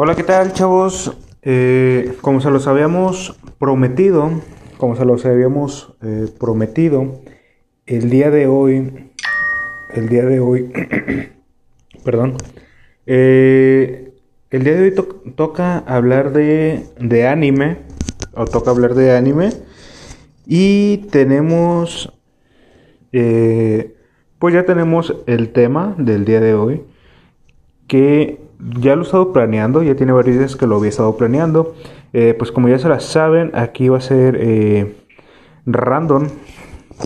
Hola, ¿qué tal, chavos? Eh, como se los habíamos prometido, como se los habíamos eh, prometido, el día de hoy, el día de hoy, perdón, eh, el día de hoy toca hablar de, de anime, o toca hablar de anime, y tenemos, pues ya tenemos el tema del día de hoy, que ya lo he estado planeando, ya tiene varios días que lo había estado planeando. Eh, pues como ya se la saben, aquí va a ser eh, random.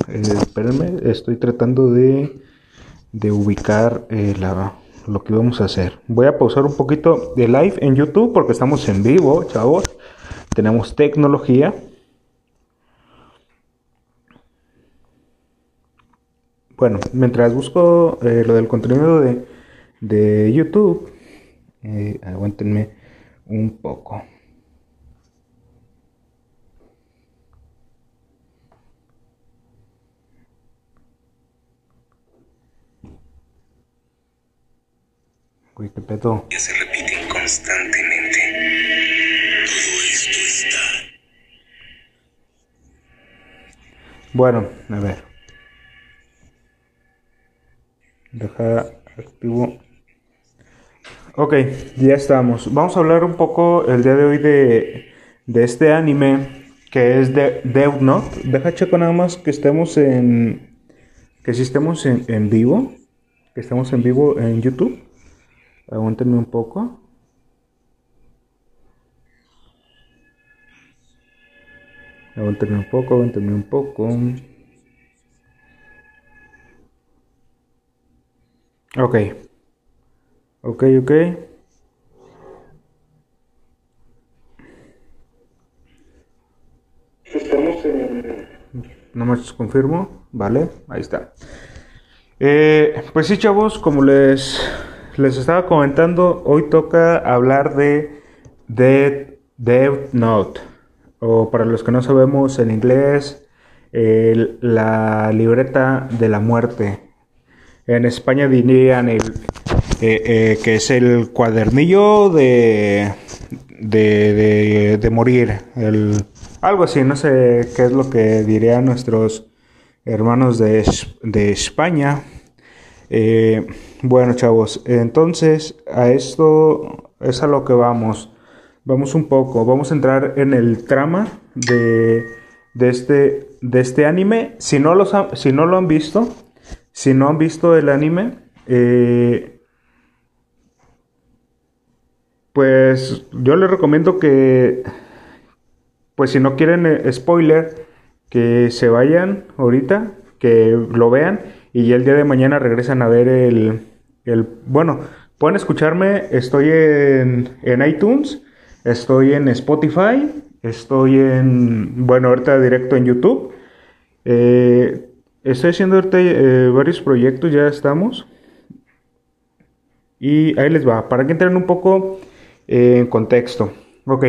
Eh, espérenme, estoy tratando de, de ubicar la, lo que vamos a hacer. Voy a pausar un poquito de live en YouTube porque estamos en vivo, chavos. Tenemos tecnología. Bueno, mientras busco lo del contenido de, de YouTube, eh, aguántenme un poco. Uy, qué pedo. Ya se repiten constantemente. Todo esto está. Bueno, a ver. Deja activo Ok, ya estamos. Vamos a hablar un poco el día de hoy de, de este anime que es de Death Note. Deja checo nada más que estemos en. que si estemos en, en vivo. Que estemos en vivo en YouTube. Aguántenme un poco. Aguántenme un poco, aguántenme un poco. Ok. Ok, ok. Estamos en... No más confirmo. Vale, ahí está. Eh, pues sí, chavos, como les, les estaba comentando, hoy toca hablar de Death Note. O para los que no sabemos en inglés, la libreta de la muerte. En España dirían el, eh, eh, que es el cuadernillo de, de, de, morir, el, algo así, no sé qué es lo que dirían nuestros hermanos de, de España. Eh, bueno, chavos, entonces a esto es a lo que vamos. Vamos un poco, vamos a entrar en el trama de, de, este, de este anime. Si no, los si no lo han visto, si no han visto el anime, pues yo les recomiendo que, pues si no quieren eh, spoiler, que se vayan ahorita, que lo vean y ya el día de mañana regresan a ver el, el bueno, pueden escucharme, estoy en, en iTunes, estoy en Spotify, estoy en, bueno, ahorita directo en YouTube. Eh, estoy haciendo ahorita eh, varios proyectos, ya estamos. Y ahí les va, para que entren un poco en contexto. Ok.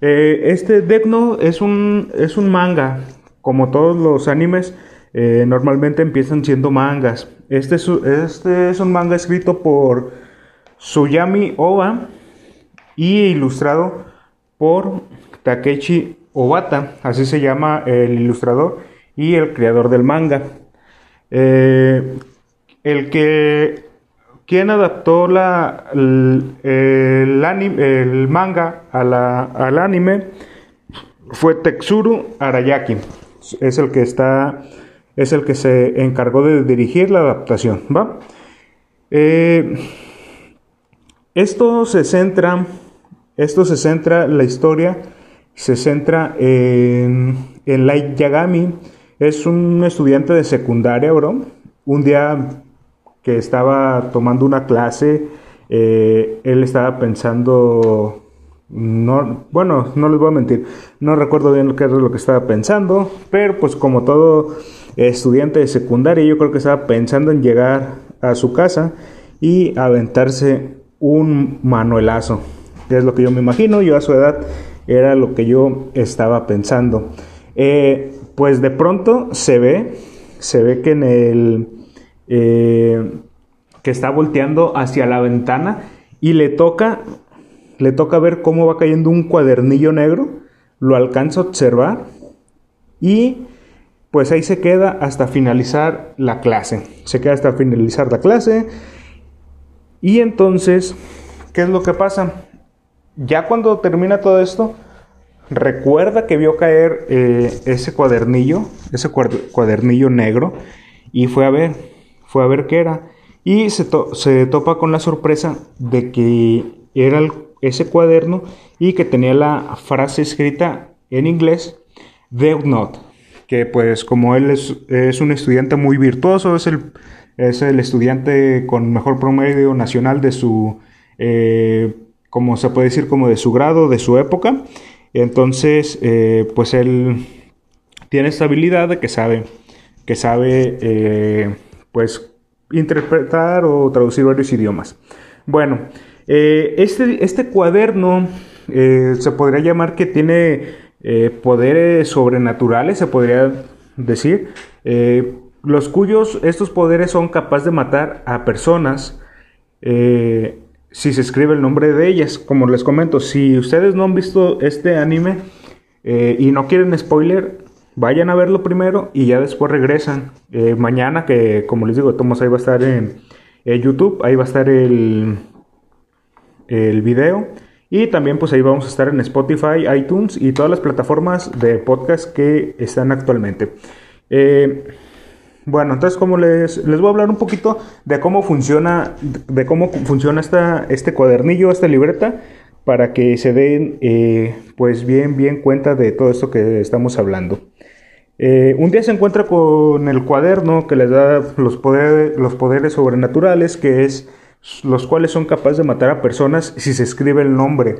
Eh, este Death es un, es un manga. Como todos los animes, eh, normalmente empiezan siendo mangas. Este es, este es un manga escrito por Suyami Oba y ilustrado por Takechi Obata. Así se llama el ilustrador y el creador del manga. Eh, el que quien adaptó la, el, anime, el manga a la, al anime fue Tetsuru Arayaki. Es el que está, es el que se encargó de dirigir la adaptación, ¿va? Eh, esto se centra, esto se centra, la historia se centra en, en Light Yagami. Es un estudiante de secundaria, bro. Un día que estaba tomando una clase, eh, él estaba pensando, no, bueno, no les voy a mentir, no recuerdo bien qué era lo que estaba pensando, pero pues como todo estudiante de secundaria, yo creo que estaba pensando en llegar a su casa y aventarse un manuelazo, que es lo que yo me imagino, yo a su edad era lo que yo estaba pensando. Eh, pues de pronto se ve, se ve que en el eh, que está volteando hacia la ventana y le toca, le toca ver cómo va cayendo un cuadernillo negro, lo alcanza a observar y pues ahí se queda hasta finalizar la clase. Se queda hasta finalizar la clase y entonces, ¿qué es lo que pasa? Ya cuando termina todo esto, recuerda que vio caer eh, ese cuadernillo, ese cuadernillo negro, y fue a ver, fue a ver qué era. Y se, se topa con la sorpresa de que era ese cuaderno y que tenía la frase escrita en inglés, Dev Not, que pues como él es, es un estudiante muy virtuoso, es el es el estudiante con mejor promedio nacional de su, eh, como se puede decir, como de su grado, de su época. Entonces, eh, pues él tiene esta habilidad de que sabe, que sabe, eh, pues, interpretar o traducir varios idiomas. Bueno, este, este cuaderno se podría llamar que tiene poderes sobrenaturales, se podría decir los cuyos estos poderes son capaces de matar a personas eh, si se escribe el nombre de ellas. Como les comento, si ustedes no han visto este anime eh, y no quieren spoiler, vayan a verlo primero y ya después regresan. Eh, mañana, que como les digo, Tomás ahí va a estar en, YouTube, ahí va a estar el, el video. Y también pues ahí vamos a estar en Spotify, iTunes y todas las plataformas de podcast que están actualmente. Bueno, entonces como les, les voy a hablar un poquito de cómo funciona, de cómo funciona esta, este cuadernillo, esta libreta, para que se den eh, pues bien, bien cuenta de todo esto que estamos hablando. Eh, un día se encuentra con el cuaderno que les da los poderes, sobrenaturales, que es los cuales son capaces de matar a personas si se escribe el nombre.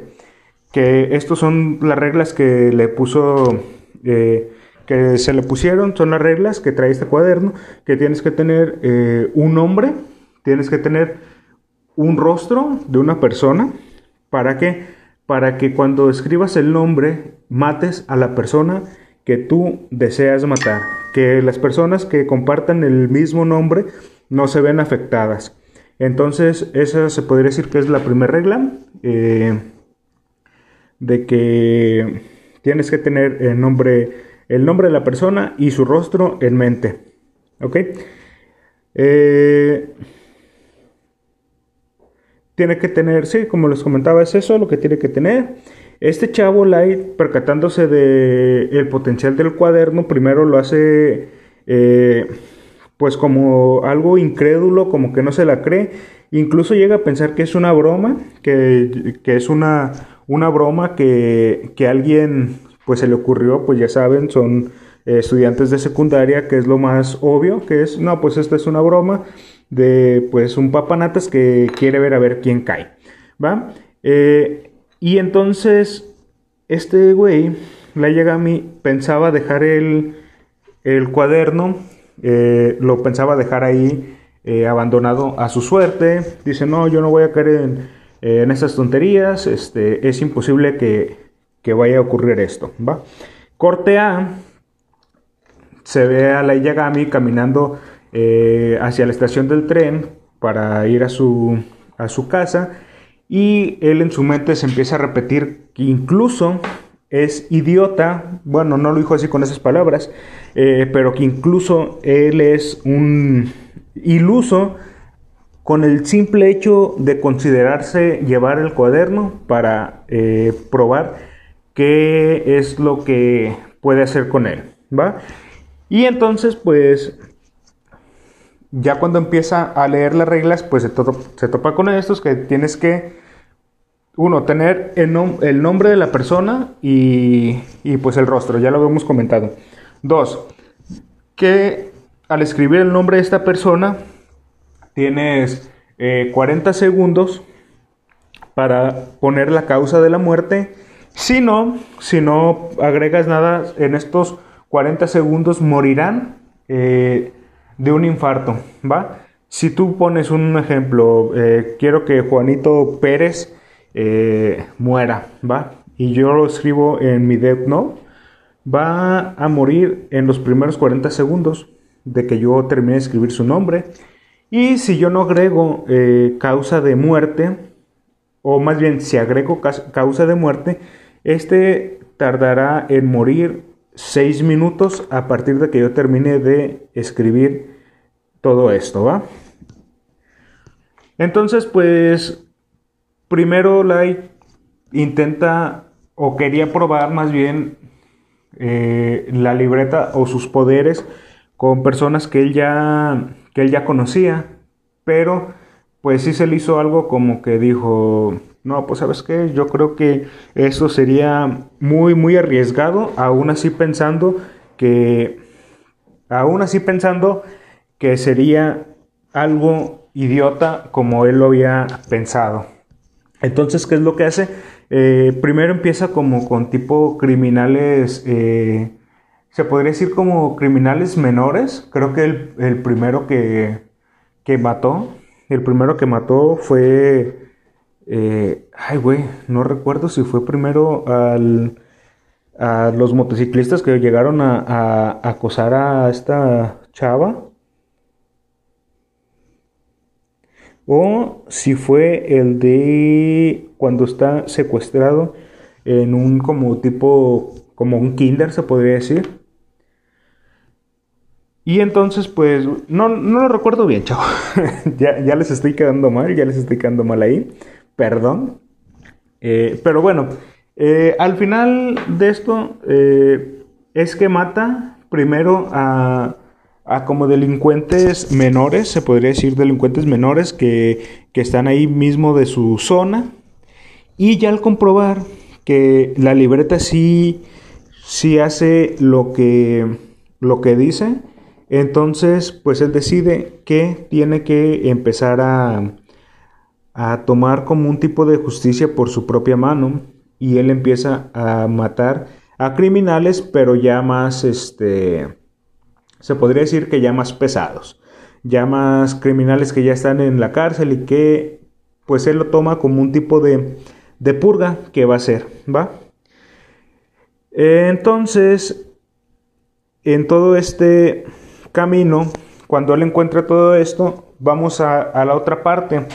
Que estos son las reglas que le puso eh, que se le pusieron son las reglas que trae este cuaderno, que tienes que tener eh, un nombre, tienes que tener un rostro de una persona, ¿para que Para que cuando escribas el nombre mates a la persona que tú deseas matar, que las personas que compartan el mismo nombre no se ven afectadas. Entonces, esa se podría decir que es la primera regla, eh, de que tienes que tener el nombre el nombre de la persona y su rostro en mente. ¿Ok? Eh, tiene que tener, sí, como les comentaba, es eso lo que tiene que tener. Este chavo Light, percatándose del el potencial del cuaderno, primero lo hace eh, pues como algo incrédulo, como que no se la cree. Incluso llega a pensar que es una broma, que, es una, una broma que, que alguien pues se le ocurrió, pues ya saben, son eh, estudiantes de secundaria, que es lo más obvio, que es, no, pues esta es una broma de pues un papanatas que quiere ver a ver quién cae, ¿va? Eh, y entonces, este güey, la mí, pensaba dejar el, el cuaderno, eh, lo pensaba dejar ahí abandonado a su suerte, dice, no, yo no voy a caer en, en esas tonterías, este, es imposible que que vaya a ocurrir esto, ¿va? Corte A, se ve a la Yagami caminando eh, hacia la estación del tren para ir a su, a su casa y él en su mente se empieza a repetir que incluso es idiota, bueno, no lo dijo así con esas palabras, eh, pero que incluso él es un iluso con el simple hecho de considerarse llevar el cuaderno para eh, probar qué es lo que puede hacer con él, ¿va? Y entonces, pues, ya cuando empieza a leer las reglas, pues se, topa con estos que tienes que, uno, tener el, el nombre de la persona y, y, pues el rostro, ya lo hemos comentado. Dos, que al escribir el nombre de esta persona, tienes 40 eh, segundos para poner la causa de la muerte si no, si no agregas nada, en estos 40 segundos morirán eh, de un infarto, ¿va? Si tú pones un ejemplo, eh, quiero que Juanito Pérez eh, muera, ¿va? Y yo lo escribo en mi Death Note, va a morir en los primeros 40 segundos de que yo termine de escribir su nombre. Y si yo no agrego causa de muerte, o más bien si agrego causa de muerte, este tardará en morir 6 minutos a partir de que yo termine de escribir todo esto, ¿va? Entonces, pues, primero Light intenta o quería probar más bien eh, la libreta o sus poderes con personas que él ya que él ya conocía, pero pues sí se le hizo algo como que dijo, no, pues sabes qué, yo creo que eso sería muy, muy arriesgado, aún así pensando que, aún así pensando que sería algo idiota como él lo había pensado. Entonces, ¿qué es lo que hace? Eh, primero empieza como con tipo criminales, eh, se podría decir como criminales menores. Creo que el, primero que, que mató el primero que mató fue... Eh, ay, güey, no recuerdo si fue primero al, a los motociclistas que llegaron a, acosar a esta chava. O si fue el de cuando está secuestrado en un como tipo, como un kinder se podría decir. Y entonces, pues, no, no lo recuerdo bien, chavo. ya, ya, les estoy quedando mal, ya les estoy quedando mal ahí. Perdón. Eh, pero bueno, eh, al final de esto eh, es que mata primero a, a, como delincuentes menores, se podría decir delincuentes menores que, que están ahí mismo de su zona. Y ya al comprobar que la libreta sí, sí hace lo que, lo que dice, entonces, pues él decide que tiene que empezar a, a tomar como un tipo de justicia por su propia mano y él empieza a matar a criminales, pero ya más, este, se podría decir que ya más pesados, ya más criminales que ya están en la cárcel y que, pues él lo toma como un tipo de, de purga que va a ser, ¿va? Entonces, en todo este camino, cuando él encuentra todo esto, vamos a, la otra parte,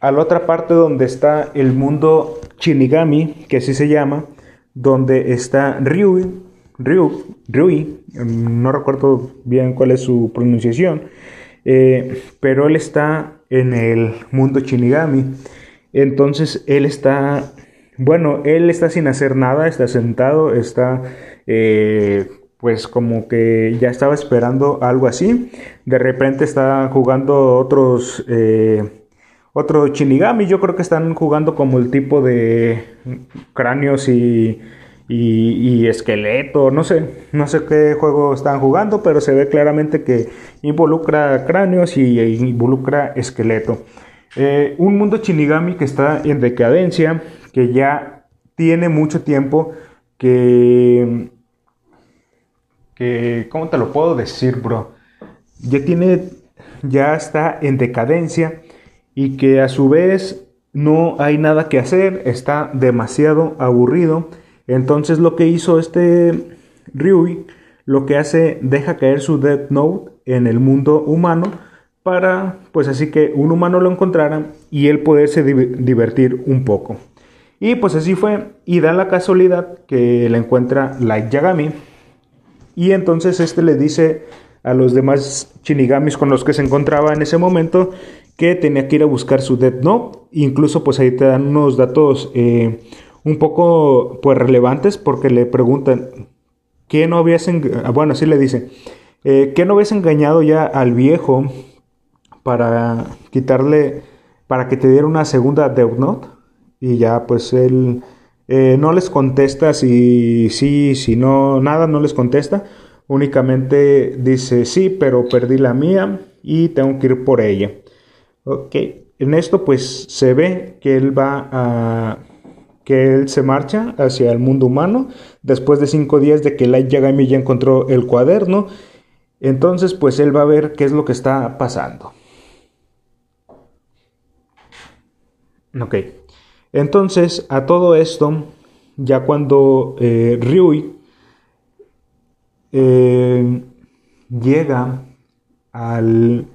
a la otra parte donde está el mundo Shinigami, que así se llama, donde está Ryui, Ryu, Ryui, no recuerdo bien cuál es su pronunciación, eh, pero él está en el mundo Shinigami. Entonces él está, bueno, él está sin hacer nada, está sentado, está eh, pues como que ya estaba esperando algo así. De repente está jugando otros, eh, otro Shinigami. Yo creo que están jugando como el tipo de cráneos y, y, esqueleto. No sé, no sé qué juego están jugando, pero se ve claramente que involucra cráneos y involucra esqueleto. Eh, un mundo Shinigami que está en decadencia, que ya tiene mucho tiempo que que, ¿cómo te lo puedo decir, bro? Ya tiene, ya está en decadencia y que a su vez no hay nada que hacer, está demasiado aburrido. Entonces lo que hizo este Ryui, lo que hace, deja caer su Death Note en el mundo humano para, pues así que un humano lo encontrara y él poderse divertir un poco. Y pues así fue, y da la casualidad que la encuentra Light Yagami, y entonces este le dice a los demás Shinigamis con los que se encontraba en ese momento que tenía que ir a buscar su Death Note. Incluso pues ahí te dan unos datos eh, un poco pues relevantes porque le preguntan ¿qué no habías bueno le dice eh, ¿qué no habías engañado ya al viejo para quitarle para que te diera una segunda Death Note? Y ya pues él eh, no les contesta si sí, si no, nada, no les contesta. Únicamente dice sí, pero perdí la mía y tengo que ir por ella. Ok, en esto pues se ve que él va a que él se marcha hacia el mundo humano después de cinco días de que Light Yagami ya encontró el cuaderno. Entonces pues él va a ver qué es lo que está pasando. Ok. Entonces, a todo esto, ya cuando eh, Ryui eh, llega al,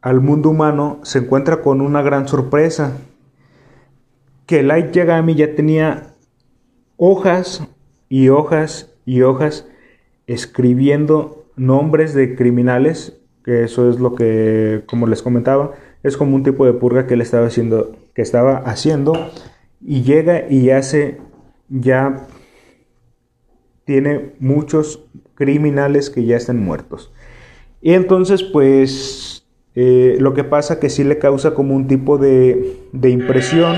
al mundo humano, se encuentra con una gran sorpresa, que Light Yagami ya tenía hojas y hojas y hojas escribiendo nombres de criminales, que eso es lo que, como les comentaba, es como un tipo de purga que él estaba haciendo, que estaba haciendo, y llega y hace ya tiene muchos criminales que ya están muertos. Y entonces, pues, eh, lo que pasa que sí le causa como un tipo de, de impresión,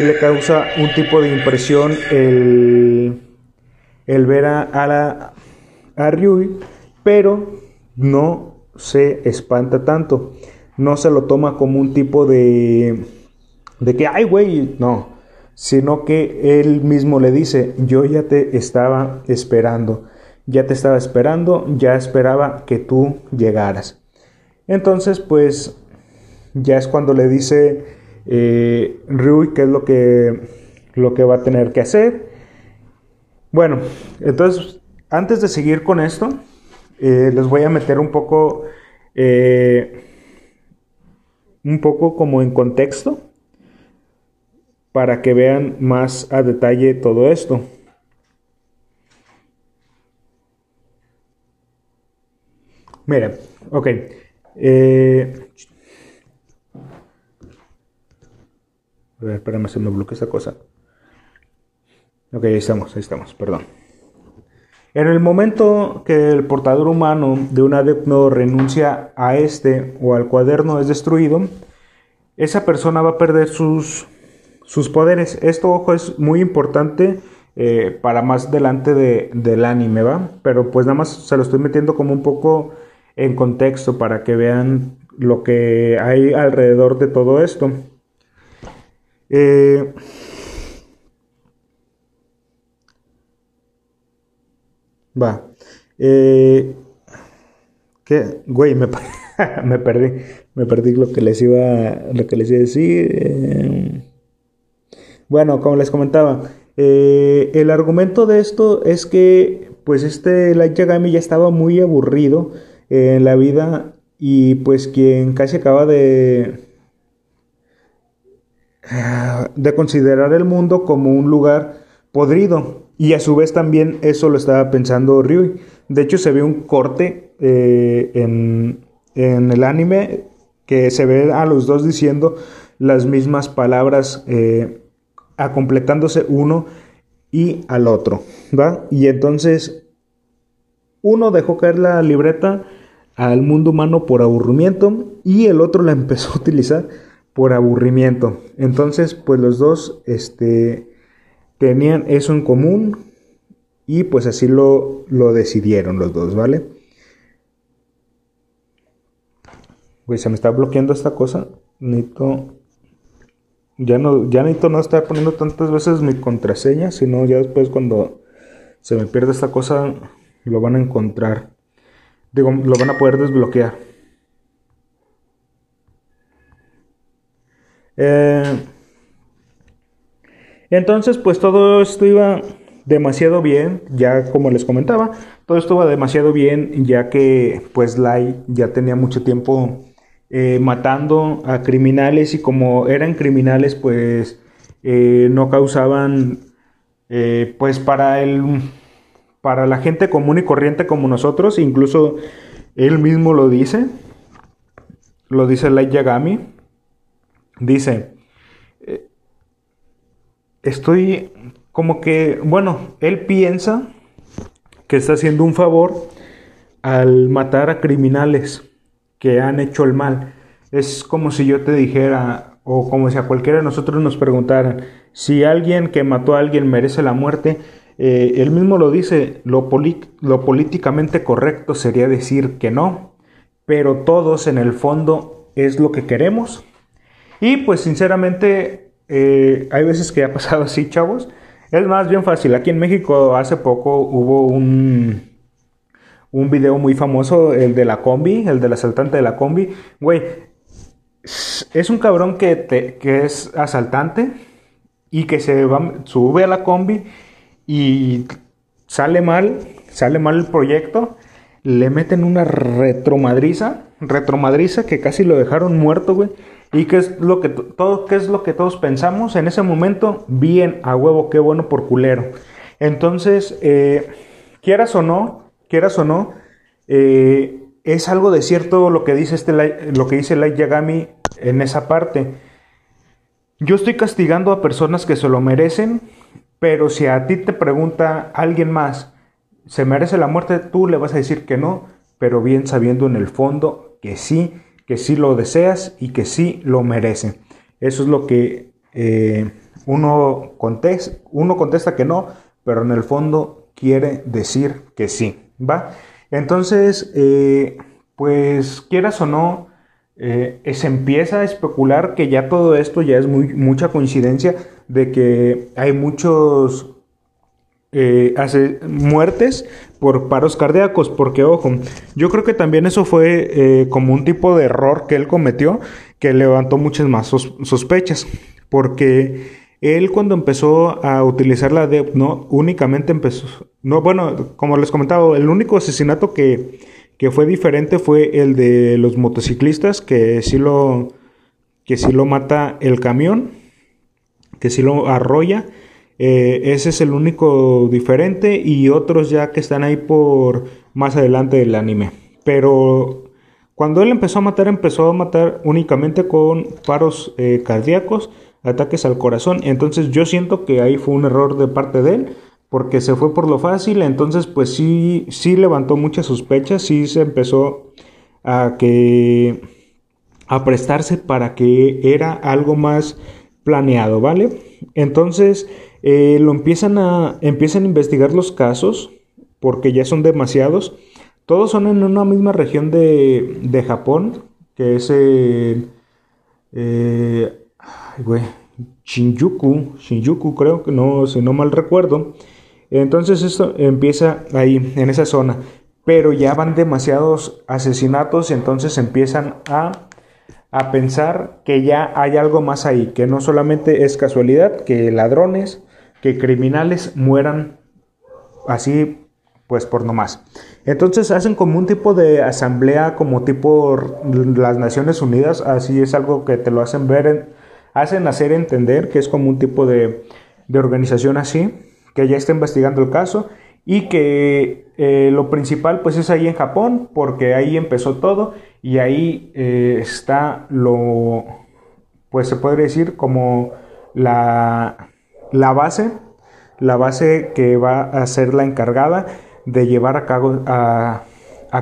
le causa un tipo de impresión el, el ver a, a, la, pero no se espanta tanto, no se lo toma como un tipo de, de que, ay, güey, no, sino que él mismo le dice, yo ya te estaba esperando, ya te estaba esperando, ya esperaba que tú llegaras. Entonces, pues, ya es cuando le dice eh, Rui qué es lo que, lo que va a tener que hacer. Bueno, entonces, antes de seguir con esto, eh, les voy a meter un poco, eh, un poco como en contexto para que vean más a detalle todo esto. Miren, ok. Eh, a ver, espérame, se me bloqueó esa cosa. Ok, ahí estamos, ahí estamos, perdón. En el momento que el portador humano de un adepto renuncia a este o al cuaderno es destruido, esa persona va a perder sus sus poderes. Esto, ojo, es muy importante eh, para más delante de, del anime, ¿va? Pero pues nada más se lo estoy metiendo como un poco en contexto para que vean lo que hay alrededor de todo esto. Eh, va. Eh, ¿Qué? Güey, me, me, perdí. Me perdí lo que les iba, lo que les iba a decir. Eh, bueno, como les comentaba, eh, el argumento de esto es que pues este Light Yagami ya estaba muy aburrido en la vida y pues quien casi acaba de de considerar el mundo como un lugar podrido y a su vez también eso lo estaba pensando Ryui. De hecho se ve un corte eh, en, en, el anime que se ve a los dos diciendo las mismas palabras eh, a completándose uno y al otro, ¿va? Y entonces uno dejó caer la libreta al mundo humano por aburrimiento y el otro la empezó a utilizar por aburrimiento. Entonces, pues los dos este, tenían eso en común y pues así lo, lo decidieron los dos, ¿vale? Güey, se me está bloqueando esta cosa. Necesito ya no, ya necesito no estar poniendo tantas veces mi contraseña, sino ya después cuando se me pierde esta cosa, lo van a encontrar. Digo, lo van a poder desbloquear. Eh, entonces, pues todo esto iba demasiado bien, ya como les comentaba, todo esto iba demasiado bien, ya que pues Lai ya tenía mucho tiempo eh, matando a criminales y como eran criminales pues eh, no causaban pues para el para la gente común y corriente como nosotros incluso él mismo lo dice lo dice Light Yagami dice estoy como que bueno él piensa que está haciendo un favor al matar a criminales que han hecho el mal. Es como si yo te dijera, o como si a cualquiera de nosotros nos preguntaran, si alguien que mató a alguien merece la muerte, eh, él mismo lo dice, lo, lo políticamente correcto sería decir que no, pero todos en el fondo es lo que queremos. Y pues sinceramente, eh, hay veces que ha pasado así, chavos. Es más bien fácil. Aquí en México hace poco hubo un, un video muy famoso, el de la combi, el del asaltante de la combi. Güey, es un cabrón que, te, que es asaltante y que se va, sube a la combi y sale mal, sale mal el proyecto, le meten una retromadriza, retromadriza que casi lo dejaron muerto, güey. ¿Y qué es lo que, es lo que todos pensamos en ese momento? Bien, a huevo, qué bueno por culero. Entonces, eh, quieras o no, quieras o no, eh, es algo de cierto lo que dice este lo que dice Light Yagami en esa parte. Yo estoy castigando a personas que se lo merecen, pero si a ti te pregunta alguien más, ¿se merece la muerte? Tú le vas a decir que no, pero bien sabiendo en el fondo que sí, que sí lo deseas y que sí lo merece. Eso es lo que eh, uno, contesta, uno contesta que no, pero en el fondo quiere decir que sí, ¿va? Entonces, eh, pues quieras o no, eh, se empieza a especular que ya todo esto ya es muy, mucha coincidencia de que hay muchos eh, hace muertes por paros cardíacos, porque ojo, yo creo que también eso fue eh, como un tipo de error que él cometió que levantó muchas más sospechas, porque él cuando empezó a utilizar la DEP, no únicamente empezó, no, bueno, como les comentaba, el único asesinato que que fue diferente fue el de los motociclistas, que sí lo, que sí lo mata el camión, que sí lo arrolla. Eh, ese es el único diferente y otros ya que están ahí por más adelante del anime. Pero cuando él empezó a matar, empezó a matar únicamente con paros eh, cardíacos, ataques al corazón. Entonces yo siento que ahí fue un error de parte de él porque se fue por lo fácil, entonces pues sí, sí levantó muchas sospechas, sí se empezó a que a prestarse para que era algo más planeado, ¿vale? Entonces eh, lo empiezan a empiezan a investigar los casos porque ya son demasiados. Todos son en una misma región de, de Japón, que es el, eh, Shinjuku, Shinjuku creo que no, si no mal recuerdo. Entonces esto empieza ahí, en esa zona. Pero ya van demasiados asesinatos y entonces empiezan a, a pensar que ya hay algo más ahí, que no solamente es casualidad que ladrones, que criminales mueran así pues por nomás. Entonces hacen como un tipo de asamblea, como tipo las Naciones Unidas, así es algo que te lo hacen ver, hacen hacer entender que es como un tipo de, de organización así que ya está investigando el caso y que eh, lo principal pues es ahí en Japón porque ahí empezó todo y ahí eh, está lo pues se puede decir como la, la base la base que va a ser la encargada de llevar a cabo, a,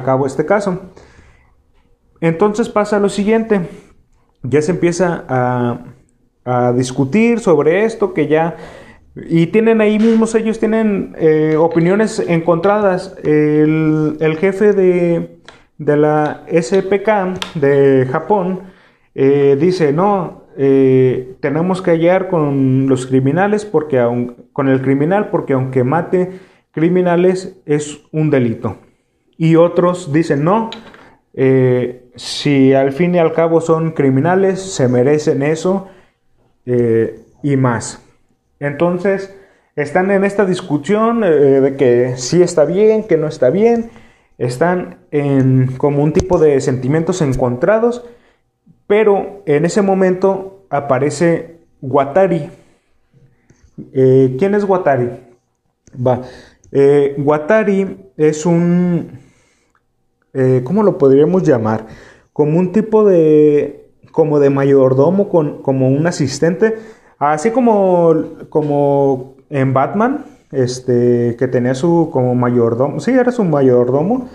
cabo este caso entonces pasa lo siguiente ya se empieza a, a discutir sobre esto que ya y tienen ahí mismos, ellos tienen eh, opiniones encontradas. El, jefe de, la SPK de Japón eh, dice, no, eh, tenemos que hallar con los criminales, porque con el criminal, porque aunque mate criminales es un delito. Y otros dicen, no, si al fin y al cabo son criminales, se merecen eso y más. Entonces, están en esta discusión eh, de que sí está bien, que no está bien, están en como un tipo de sentimientos encontrados, pero en ese momento aparece Watari. Eh, ¿Quién es Watari? Va. Eh, Watari es un, ¿cómo lo podríamos llamar? Como un tipo de, como de mayordomo, con, como un asistente Así como, como en Batman, este, que tenía su como mayordomo, sí, era su mayordomo,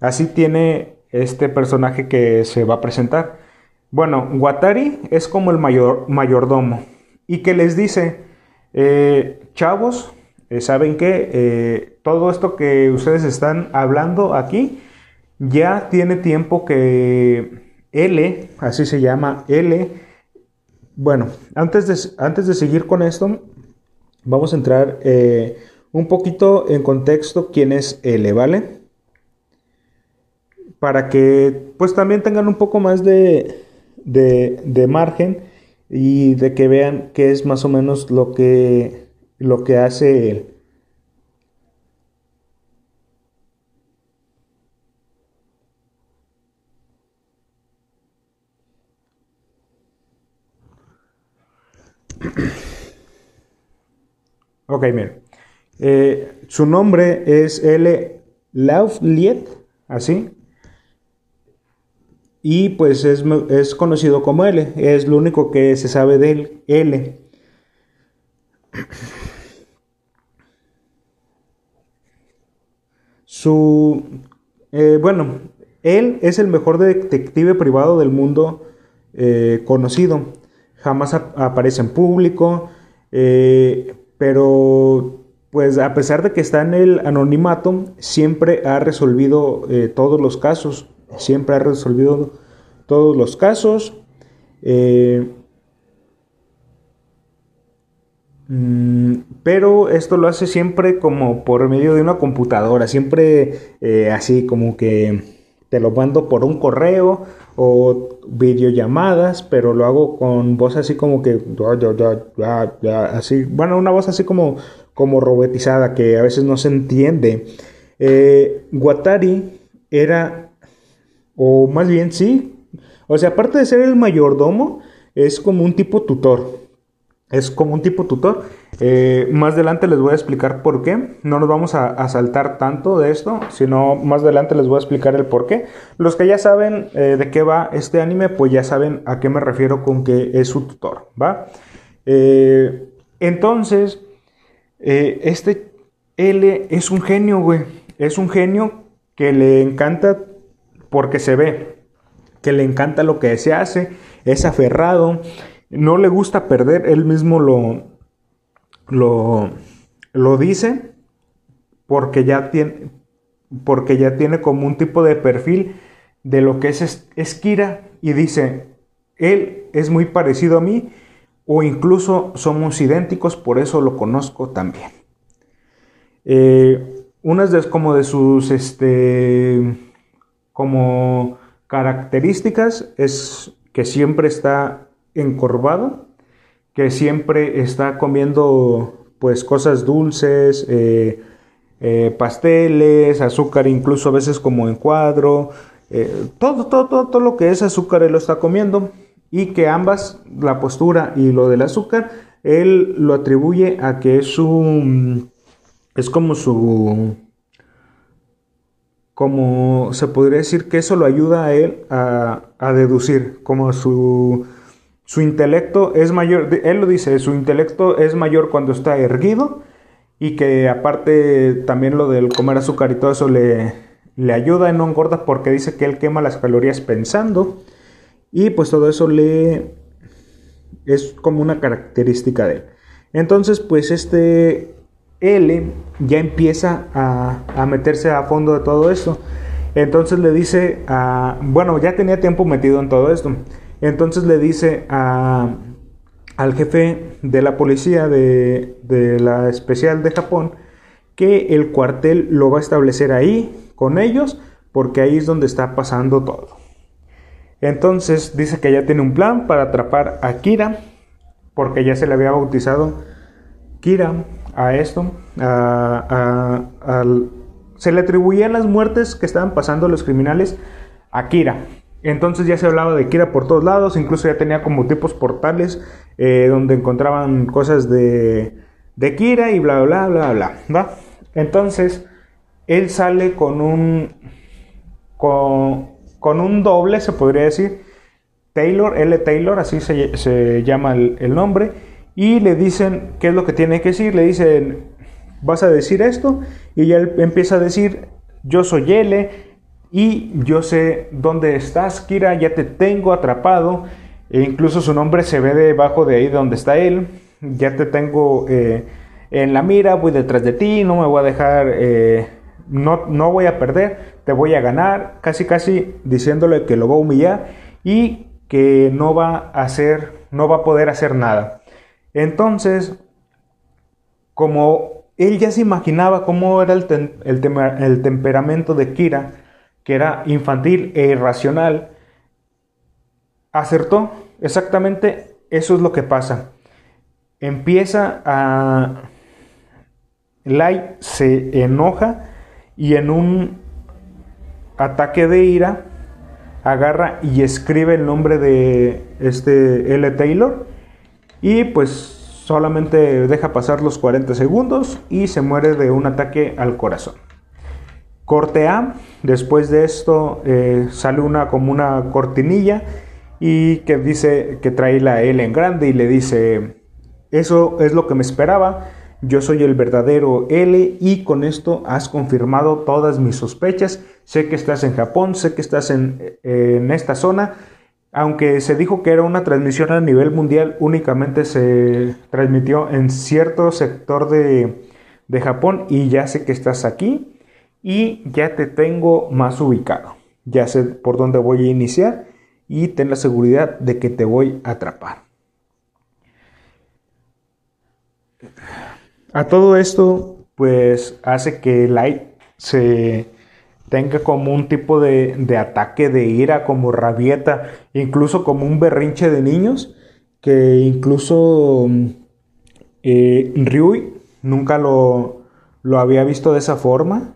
así tiene este personaje que se va a presentar. Bueno, Watari es como el mayor, mayordomo y que les dice, eh, chavos, eh, ¿saben qué? Eh, todo esto que ustedes están hablando aquí ya tiene tiempo que L, así se llama L, bueno, antes de, antes de seguir con esto, vamos a entrar eh, un poquito en contexto quién es L, ¿vale? Para que pues también tengan un poco más de, de, margen y de que vean qué es más o menos lo que, lo que hace él. ok, miren. Eh, su nombre es L. Laufliet, así. Y pues es, es, conocido como L. Es lo único que se sabe de él, L. Su. Eh, bueno, él es el mejor detective privado del mundo eh, conocido. Jamás aparece en público, eh, pero pues a pesar de que está en el anonimato, siempre ha resolvido todos los casos. Siempre ha resolvido todos los casos. Mm, pero esto lo hace siempre como por medio de una computadora, siempre eh, así como que te lo mando por un correo o videollamadas, pero lo hago con voz así como que así, bueno, una voz así como como robotizada que a veces no se entiende. Eh, Watari era, o más bien sí, o sea, aparte de ser el mayordomo, es como un tipo tutor. Es como un tipo tutor. Eh, más adelante les voy a explicar por qué. No nos vamos a, saltar tanto de esto, sino más adelante les voy a explicar el por qué. Los que ya saben eh, de qué va este anime, pues ya saben a qué me refiero con que es su tutor, ¿va? Eh, entonces, este L es un genio, güey. Es un genio que le encanta porque se ve, que le encanta lo que se hace, es aferrado no le gusta perder, él mismo lo, lo, lo dice porque ya, tiene, porque ya tiene como un tipo de perfil de lo que es Esquira y dice, él es muy parecido a mí o incluso somos idénticos, por eso lo conozco también. Eh, unas de, como de sus este, como características es que siempre está encorvado, que siempre está comiendo pues cosas dulces, eh, eh, pasteles, azúcar incluso a veces como en cuadro, eh, todo, todo, todo, todo lo que es azúcar él lo está comiendo y que ambas, la postura y lo del azúcar, él lo atribuye a que es su, es como su, como se podría decir que eso lo ayuda a él a, deducir, como su su intelecto es mayor, él lo dice, su intelecto es mayor cuando está erguido y que aparte también lo del comer azúcar y todo eso le, ayuda y no engorda porque dice que él quema las calorías pensando y pues todo eso le es como una característica de él. Entonces pues este L ya empieza a, a meterse a fondo de todo esto. Entonces le dice a, bueno, ya tenía tiempo metido en todo esto. Entonces le dice al jefe de la policía de, la especial de Japón que el cuartel lo va a establecer ahí con ellos porque ahí es donde está pasando todo. Entonces dice que ya tiene un plan para atrapar a Kira porque ya se le había bautizado Kira a esto. se le atribuían las muertes que estaban pasando los criminales a Kira. Entonces ya se hablaba de Kira por todos lados, incluso ya tenía como tipos portales eh, donde encontraban cosas de, Kira y bla, bla, bla, bla. Entonces, él sale con un, con, un doble, se podría decir, Taylor, L. Taylor, así se, llama el, nombre, y le dicen qué es lo que tiene que decir, le dicen, vas a decir esto, y él empieza a decir, yo soy L, y yo sé dónde estás, Kira, ya te tengo atrapado. E incluso su nombre se ve debajo de ahí donde está él. Ya te tengo eh, en la mira, voy detrás de ti, no me voy a dejar, eh, no, no voy a perder, te voy a ganar. Casi, casi diciéndole que lo va a humillar y que no va a hacer, no va a poder hacer nada. Entonces, como él ya se imaginaba cómo era el, el temperamento de Kira, que era infantil e irracional, acertó. Exactamente eso es lo que pasa. Empieza a... Lai se enoja y en un ataque de ira agarra y escribe el nombre de este L. Taylor y pues solamente deja pasar los 40 segundos y se muere de un ataque al corazón. Corte A, después de esto eh, sale una como una cortinilla y que dice que trae la L en grande y le dice, eso es lo que me esperaba, yo soy el verdadero L y con esto has confirmado todas mis sospechas, sé que estás en Japón, sé que estás en, en esta zona, aunque se dijo que era una transmisión a nivel mundial, únicamente se transmitió en cierto sector de, de Japón y ya sé que estás aquí y ya te tengo más ubicado. Ya sé por dónde voy a iniciar y ten la seguridad de que te voy a atrapar. A todo esto, pues hace que Light se tenga como un tipo de, de, ataque de ira, como rabieta, incluso como un berrinche de niños, que incluso eh, Ryui nunca lo, lo había visto de esa forma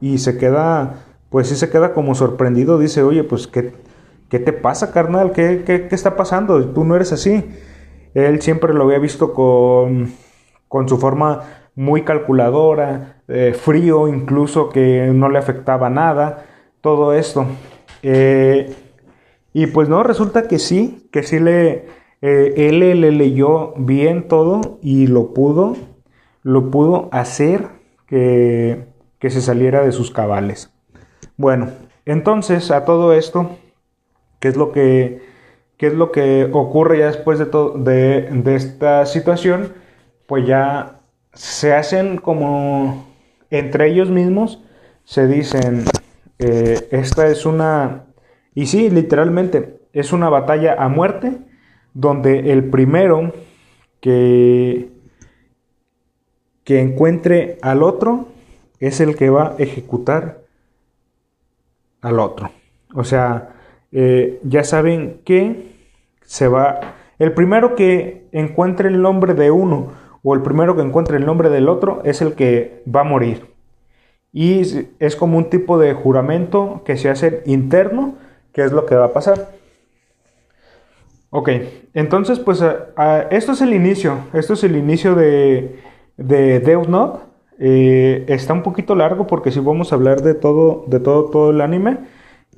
y se queda, pues sí se queda como sorprendido, dice, oye, pues ¿qué, qué te pasa, carnal? ¿Qué, ¿Qué, qué, está pasando? Tú no eres así. Él siempre lo había visto con, con su forma muy calculadora, eh, frío incluso, que no le afectaba nada, todo esto. Eh, y pues no, resulta que sí, que sí le, eh, él le leyó bien todo y lo pudo, lo pudo hacer que, que se saliera de sus cabales. Bueno, entonces a todo esto, ¿qué es lo que, qué es lo que ocurre ya después de, de, de esta situación? Pues ya se hacen como entre ellos mismos, se dicen, eh, esta es una, y sí, literalmente, es una batalla a muerte, donde el primero que, que encuentre al otro es el que va a ejecutar al otro. O sea, eh, ya saben que se va, el primero que encuentre el nombre de uno, o el primero que encuentre el nombre del otro es el que va a morir. Y es como un tipo de juramento que se hace interno, que es lo que va a pasar. Ok, entonces pues esto es el inicio, esto es el inicio de, de Death Note. Eh, está un poquito largo porque si vamos a hablar de todo, de todo, todo el anime.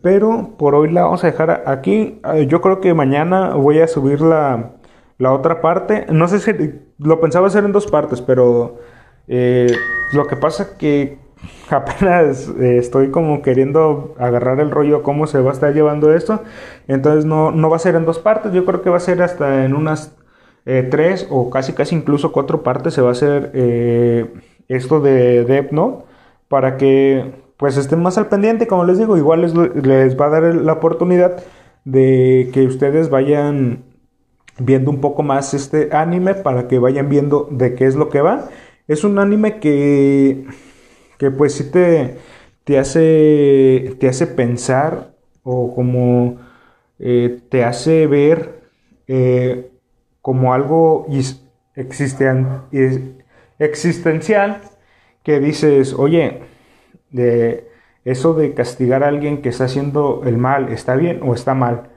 Pero por hoy la vamos a dejar aquí. Yo creo que mañana voy a subir la, la otra parte, no sé si lo pensaba hacer en dos partes, pero eh, lo que pasa que apenas eh, estoy como queriendo agarrar el rollo cómo se va a estar llevando esto, entonces no, no va a ser en dos partes, yo creo que va a ser hasta en unas eh, tres o casi casi incluso cuatro partes se va a hacer esto de Death Note para que pues estén más al pendiente, como les digo, igual les, les va a dar la oportunidad de que ustedes vayan viendo un poco más este anime para que vayan viendo de qué es lo que va. Es un anime que, que pues sí te, te, hace, te hace pensar o como eh, te hace ver eh, como algo existen, existencial que dices, oye, de eso de castigar a alguien que está haciendo el mal, ¿está bien o está mal?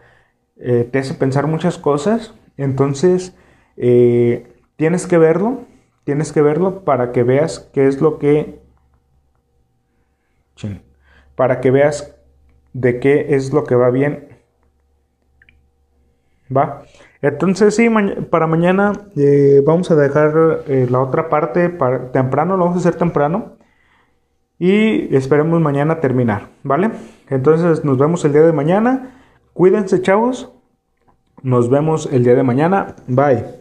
Eh, te hace pensar muchas cosas entonces, eh, tienes que verlo, tienes que verlo para que veas qué es lo que... Para que veas de qué es lo que va bien. ¿Va? Entonces sí, para mañana eh, vamos a dejar eh, la otra parte para temprano, lo vamos a hacer temprano. Y esperemos mañana terminar, ¿vale? Entonces nos vemos el día de mañana. Cuídense, chavos. Nos vemos el día de mañana. Bye.